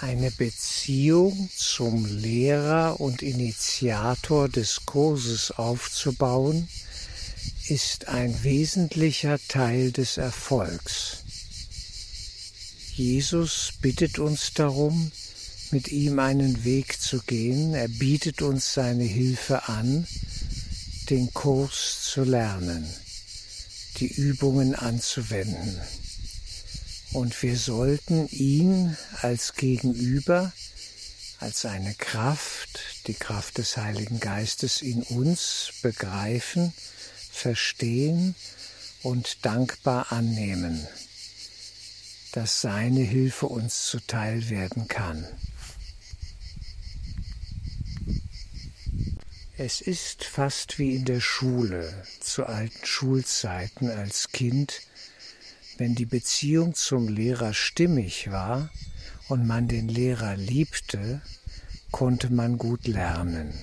Eine Beziehung zum Lehrer und Initiator des Kurses aufzubauen, ist ein wesentlicher Teil des Erfolgs. Jesus bittet uns darum, mit ihm einen Weg zu gehen. Er bietet uns seine Hilfe an, den Kurs zu lernen, die Übungen anzuwenden. Und wir sollten ihn als Gegenüber, als eine Kraft, die Kraft des Heiligen Geistes in uns begreifen, verstehen und dankbar annehmen, dass seine Hilfe uns zuteil werden kann. Es ist fast wie in der Schule zu alten Schulzeiten als Kind, wenn die Beziehung zum Lehrer stimmig war und man den Lehrer liebte, konnte man gut lernen.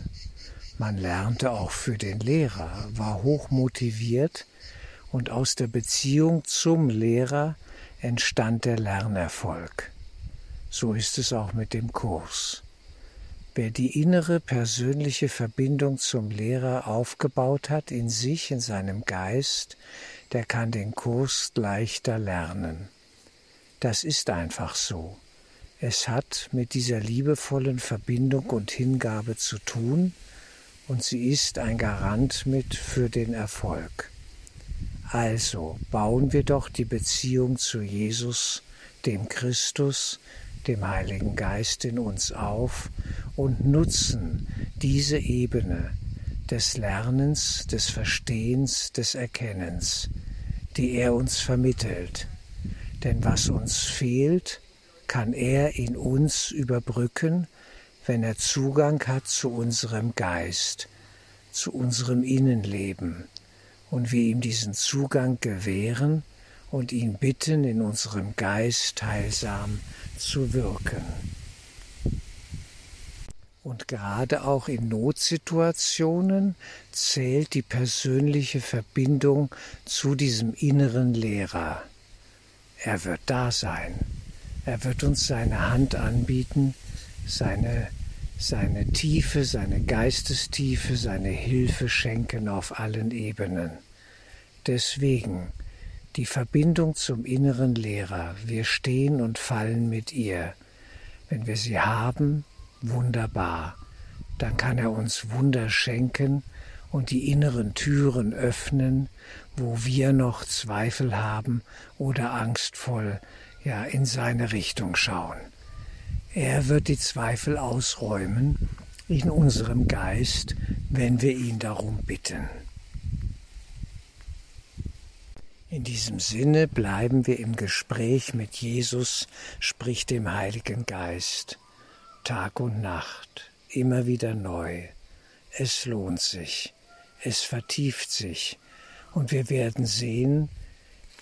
Man lernte auch für den Lehrer, war hoch motiviert und aus der Beziehung zum Lehrer entstand der Lernerfolg. So ist es auch mit dem Kurs. Wer die innere persönliche Verbindung zum Lehrer aufgebaut hat in sich, in seinem Geist, der kann den Kurs leichter lernen. Das ist einfach so. Es hat mit dieser liebevollen Verbindung und Hingabe zu tun und sie ist ein Garant mit für den Erfolg. Also bauen wir doch die Beziehung zu Jesus, dem Christus, dem Heiligen Geist in uns auf und nutzen diese Ebene des Lernens, des Verstehens, des Erkennens, die er uns vermittelt. Denn was uns fehlt, kann er in uns überbrücken, wenn er Zugang hat zu unserem Geist, zu unserem Innenleben und wir ihm diesen Zugang gewähren und ihn bitten, in unserem Geist heilsam zu wirken. Und gerade auch in Notsituationen zählt die persönliche Verbindung zu diesem inneren Lehrer. Er wird da sein. Er wird uns seine Hand anbieten, seine, seine Tiefe, seine Geistestiefe, seine Hilfe schenken auf allen Ebenen. Deswegen die Verbindung zum inneren Lehrer. Wir stehen und fallen mit ihr. Wenn wir sie haben, wunderbar. Dann kann er uns Wunder schenken und die inneren Türen öffnen, wo wir noch Zweifel haben oder angstvoll ja in seine Richtung schauen. Er wird die Zweifel ausräumen in unserem Geist, wenn wir ihn darum bitten. In diesem Sinne bleiben wir im Gespräch mit Jesus, sprich dem Heiligen Geist. Tag und Nacht, immer wieder neu. Es lohnt sich, es vertieft sich und wir werden sehen,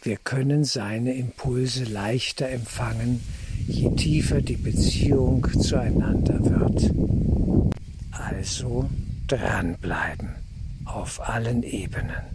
wir können seine Impulse leichter empfangen, je tiefer die Beziehung zueinander wird. Also dranbleiben auf allen Ebenen.